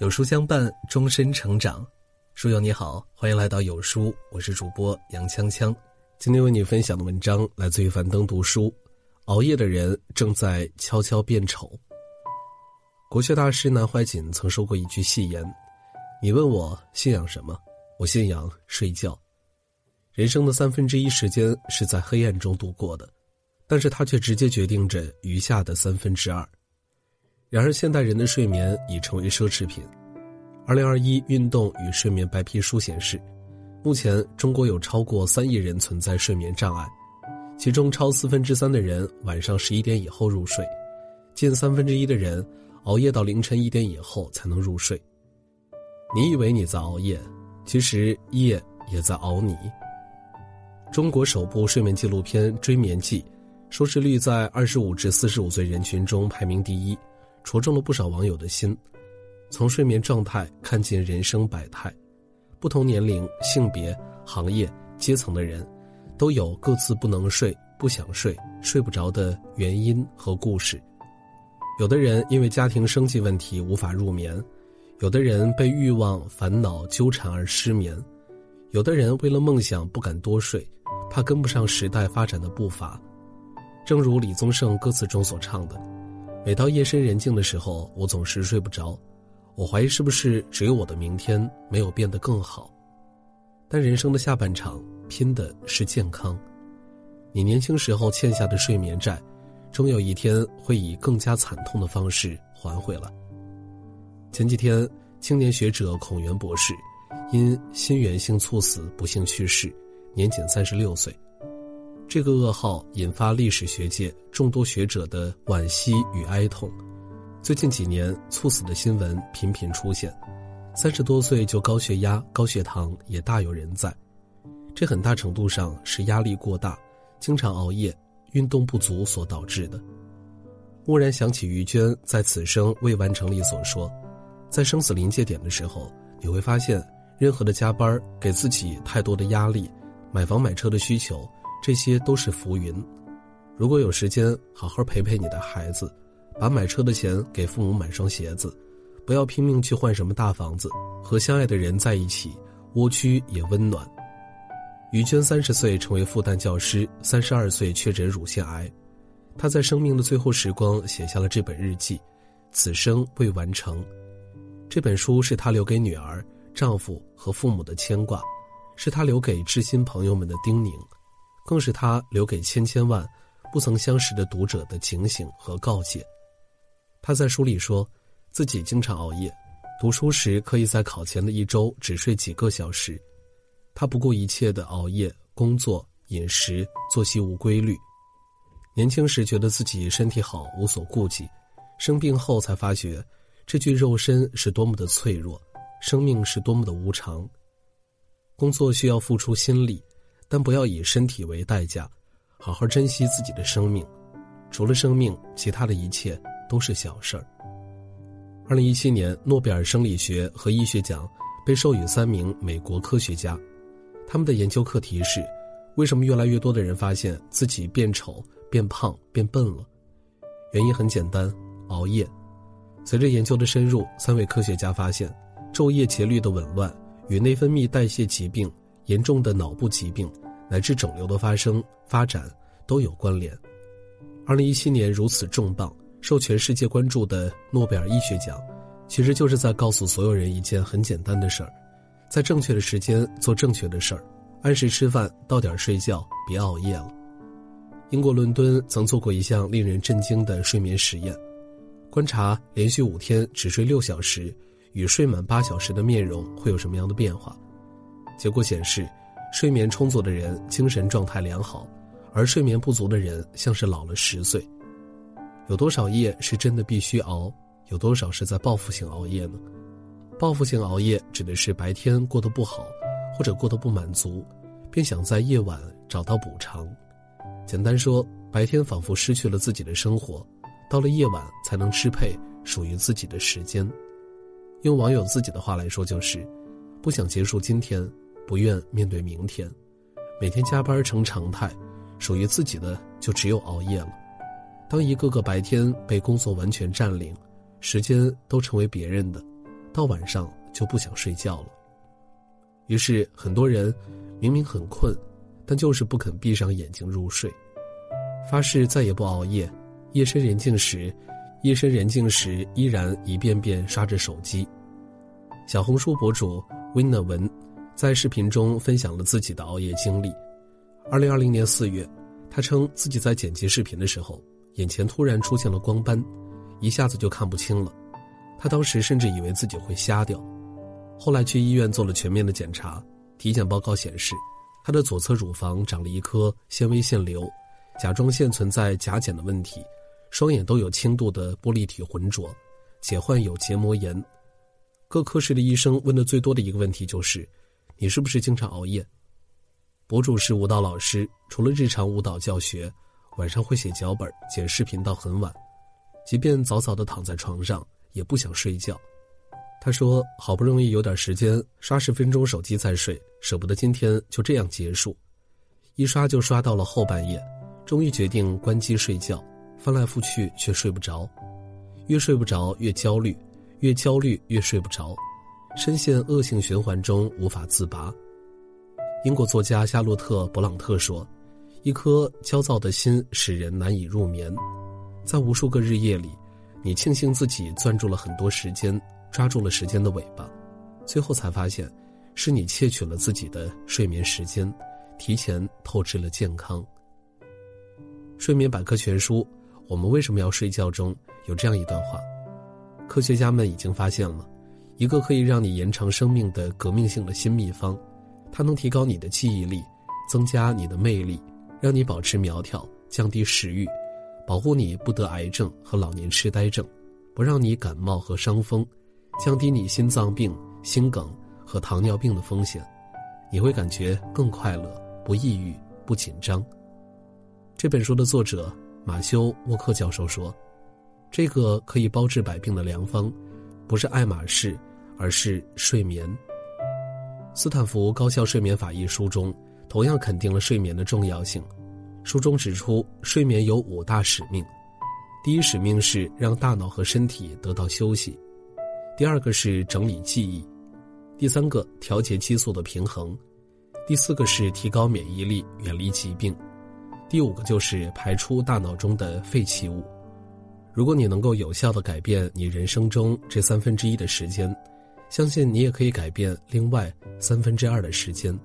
有书相伴，终身成长。书友你好，欢迎来到有书，我是主播杨锵锵。今天为你分享的文章来自于樊登读书。熬夜的人正在悄悄变丑。国学大师南怀瑾曾说过一句戏言：“你问我信仰什么？我信仰睡觉。人生的三分之一时间是在黑暗中度过的，但是它却直接决定着余下的三分之二。”然而，现代人的睡眠已成为奢侈品。二零二一运动与睡眠白皮书显示，目前中国有超过三亿人存在睡眠障碍，其中超四分之三的人晚上十一点以后入睡，近三分之一的人熬夜到凌晨一点以后才能入睡。你以为你在熬夜，其实夜也在熬你。中国首部睡眠纪录片《追眠记》，收视率在二十五至四十五岁人群中排名第一。戳中了不少网友的心，从睡眠状态看尽人生百态，不同年龄、性别、行业、阶层的人，都有各自不能睡、不想睡、睡不着的原因和故事。有的人因为家庭生计问题无法入眠，有的人被欲望、烦恼纠缠而失眠，有的人为了梦想不敢多睡，怕跟不上时代发展的步伐。正如李宗盛歌词中所唱的。每到夜深人静的时候，我总是睡不着，我怀疑是不是只有我的明天没有变得更好。但人生的下半场拼的是健康，你年轻时候欠下的睡眠债，终有一天会以更加惨痛的方式还回来。前几天，青年学者孔元博士因心源性猝死不幸去世，年仅三十六岁。这个噩耗引发历史学界众多学者的惋惜与哀痛。最近几年，猝死的新闻频频出现，三十多岁就高血压、高血糖也大有人在。这很大程度上是压力过大、经常熬夜、运动不足所导致的。蓦然想起于娟在《此生未完成》里所说，在生死临界点的时候，你会发现，任何的加班给自己太多的压力，买房买车的需求。这些都是浮云。如果有时间，好好陪陪你的孩子，把买车的钱给父母买双鞋子，不要拼命去换什么大房子。和相爱的人在一起，蜗居也温暖。于娟三十岁成为复旦教师，三十二岁确诊乳腺癌。她在生命的最后时光写下了这本日记，《此生未完成》。这本书是她留给女儿、丈夫和父母的牵挂，是她留给知心朋友们的叮咛。更是他留给千千万不曾相识的读者的警醒和告诫。他在书里说，自己经常熬夜，读书时可以在考前的一周只睡几个小时。他不顾一切的熬夜工作、饮食、作息无规律。年轻时觉得自己身体好，无所顾忌；生病后才发觉，这具肉身是多么的脆弱，生命是多么的无常。工作需要付出心力。但不要以身体为代价，好好珍惜自己的生命。除了生命，其他的一切都是小事儿。二零一七年，诺贝尔生理学和医学奖被授予三名美国科学家，他们的研究课题是：为什么越来越多的人发现自己变丑、变胖、变笨了？原因很简单，熬夜。随着研究的深入，三位科学家发现，昼夜节律的紊乱与内分泌代谢疾病。严重的脑部疾病乃至肿瘤的发生发展都有关联。二零一七年如此重磅、受全世界关注的诺贝尔医学奖，其实就是在告诉所有人一件很简单的事儿：在正确的时间做正确的事儿，按时吃饭，到点睡觉，别熬夜了。英国伦敦曾做过一项令人震惊的睡眠实验，观察连续五天只睡六小时与睡满八小时的面容会有什么样的变化。结果显示，睡眠充足的人精神状态良好，而睡眠不足的人像是老了十岁。有多少夜是真的必须熬？有多少是在报复性熬夜呢？报复性熬夜指的是白天过得不好，或者过得不满足，便想在夜晚找到补偿。简单说，白天仿佛失去了自己的生活，到了夜晚才能支配属于自己的时间。用网友自己的话来说，就是不想结束今天。不愿面对明天，每天加班成常态，属于自己的就只有熬夜了。当一个个白天被工作完全占领，时间都成为别人的，到晚上就不想睡觉了。于是很多人明明很困，但就是不肯闭上眼睛入睡，发誓再也不熬夜。夜深人静时，夜深人静时依然一遍遍刷着手机。小红书博主 Win 文在视频中分享了自己的熬夜经历。二零二零年四月，他称自己在剪辑视频的时候，眼前突然出现了光斑，一下子就看不清了。他当时甚至以为自己会瞎掉。后来去医院做了全面的检查，体检报告显示，他的左侧乳房长了一颗纤维腺瘤，甲状腺存在甲减的问题，双眼都有轻度的玻璃体浑浊，且患有结膜炎。各科室的医生问的最多的一个问题就是：“你是不是经常熬夜？”博主是舞蹈老师，除了日常舞蹈教学，晚上会写脚本、剪视频到很晚，即便早早的躺在床上，也不想睡觉。他说：“好不容易有点时间，刷十分钟手机再睡，舍不得今天就这样结束，一刷就刷到了后半夜，终于决定关机睡觉，翻来覆去却睡不着，越睡不着越焦虑。”越焦虑越睡不着，深陷恶性循环中无法自拔。英国作家夏洛特·勃朗特说：“一颗焦躁的心使人难以入眠。”在无数个日夜里，你庆幸自己攥住了很多时间，抓住了时间的尾巴，最后才发现，是你窃取了自己的睡眠时间，提前透支了健康。《睡眠百科全书：我们为什么要睡觉》中有这样一段话。科学家们已经发现了，一个可以让你延长生命的革命性的新秘方，它能提高你的记忆力，增加你的魅力，让你保持苗条，降低食欲，保护你不得癌症和老年痴呆症，不让你感冒和伤风，降低你心脏病、心梗和糖尿病的风险，你会感觉更快乐，不抑郁，不紧张。这本书的作者马修沃克教授说。这个可以包治百病的良方，不是爱马仕，而是睡眠。斯坦福高效睡眠法一书中，同样肯定了睡眠的重要性。书中指出，睡眠有五大使命：第一使命是让大脑和身体得到休息；第二个是整理记忆；第三个调节激素的平衡；第四个是提高免疫力，远离疾病；第五个就是排出大脑中的废弃物。如果你能够有效的改变你人生中这三分之一的时间，相信你也可以改变另外三分之二的时间。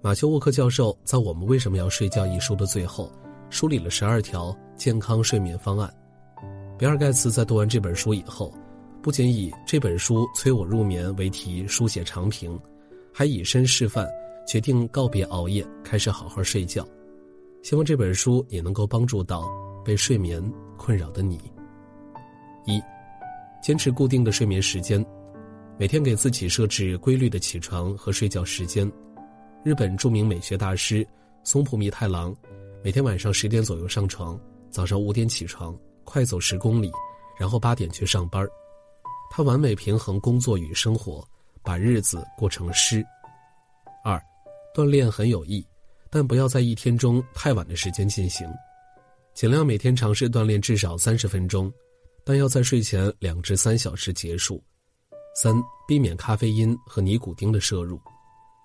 马修沃克教授在《我们为什么要睡觉》一书的最后，梳理了十二条健康睡眠方案。比尔盖茨在读完这本书以后，不仅以这本书催我入眠为题书写长评，还以身示范，决定告别熬夜，开始好好睡觉。希望这本书也能够帮助到被睡眠。困扰的你。一，坚持固定的睡眠时间，每天给自己设置规律的起床和睡觉时间。日本著名美学大师松浦弥太郎，每天晚上十点左右上床，早上五点起床，快走十公里，然后八点去上班。他完美平衡工作与生活，把日子过成诗。二，锻炼很有益，但不要在一天中太晚的时间进行。尽量每天尝试锻炼至少三十分钟，但要在睡前两至三小时结束。三、避免咖啡因和尼古丁的摄入。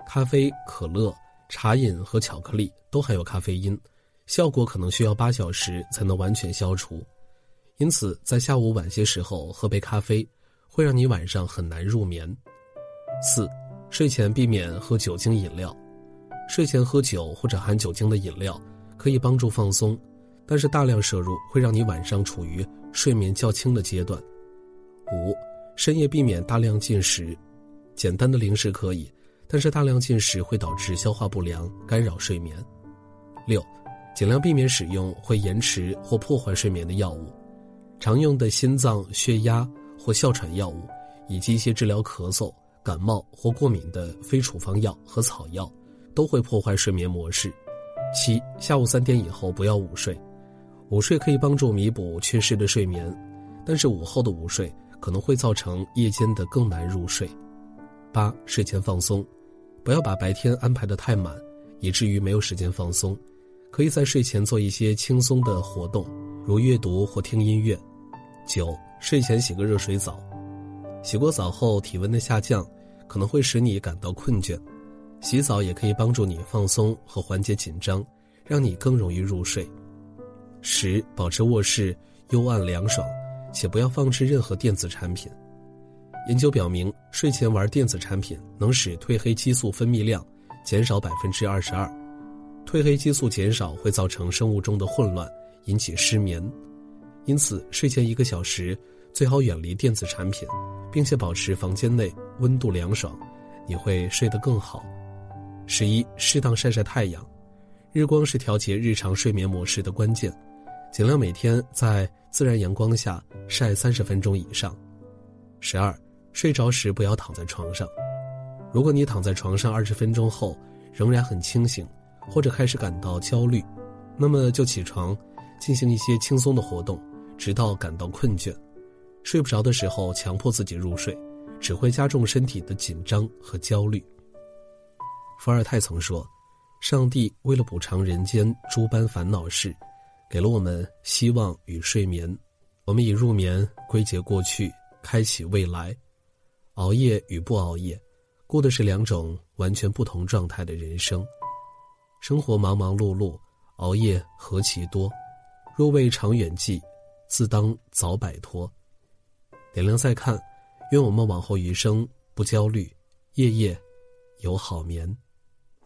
咖啡、可乐、茶饮和巧克力都含有咖啡因，效果可能需要八小时才能完全消除。因此，在下午晚些时候喝杯咖啡，会让你晚上很难入眠。四、睡前避免喝酒精饮料。睡前喝酒或者含酒精的饮料，可以帮助放松。但是大量摄入会让你晚上处于睡眠较轻的阶段。五，深夜避免大量进食，简单的零食可以，但是大量进食会导致消化不良，干扰睡眠。六，尽量避免使用会延迟或破坏睡眠的药物，常用的心脏、血压或哮喘药物，以及一些治疗咳嗽、感冒或过敏的非处方药和草药，都会破坏睡眠模式。七，下午三点以后不要午睡。午睡可以帮助弥补缺失的睡眠，但是午后的午睡可能会造成夜间的更难入睡。八、睡前放松，不要把白天安排的太满，以至于没有时间放松。可以在睡前做一些轻松的活动，如阅读或听音乐。九、睡前洗个热水澡，洗过澡后体温的下降，可能会使你感到困倦。洗澡也可以帮助你放松和缓解紧张，让你更容易入睡。十、保持卧室幽暗凉爽，且不要放置任何电子产品。研究表明，睡前玩电子产品能使褪黑激素分泌量减少百分之二十二。褪黑激素减少会造成生物钟的混乱，引起失眠。因此，睡前一个小时最好远离电子产品，并且保持房间内温度凉爽，你会睡得更好。十一，适当晒晒太阳，日光是调节日常睡眠模式的关键，尽量每天在自然阳光下晒三十分钟以上。十二，睡着时不要躺在床上，如果你躺在床上二十分钟后仍然很清醒。或者开始感到焦虑，那么就起床，进行一些轻松的活动，直到感到困倦。睡不着的时候强迫自己入睡，只会加重身体的紧张和焦虑。伏尔泰曾说：“上帝为了补偿人间诸般烦恼事，给了我们希望与睡眠。我们以入眠归结过去，开启未来。熬夜与不熬夜，过的是两种完全不同状态的人生。”生活忙忙碌碌，熬夜何其多，若为长远计，自当早摆脱。点亮再看，愿我们往后余生不焦虑，夜夜有好眠。